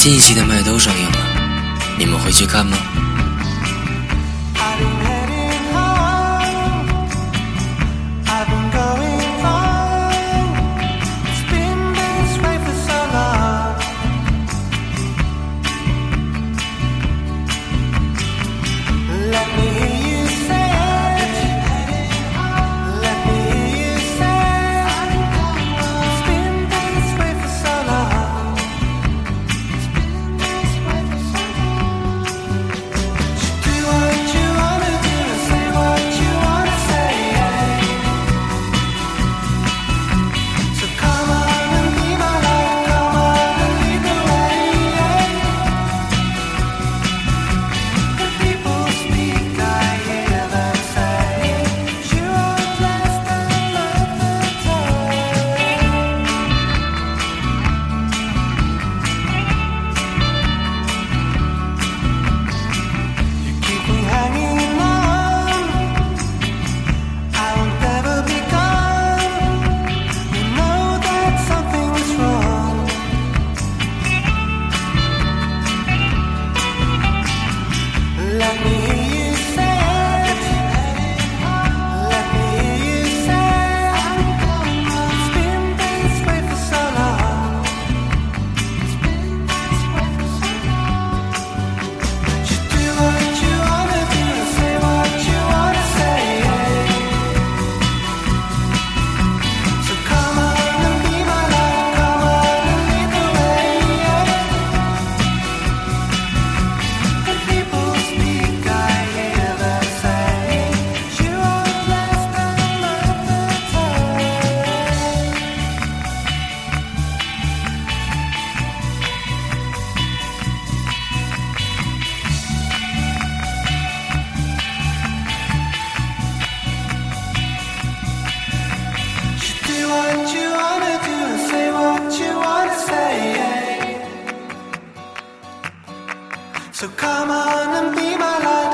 新一期的麦兜上映了，你们会去看吗？Come on and be my light.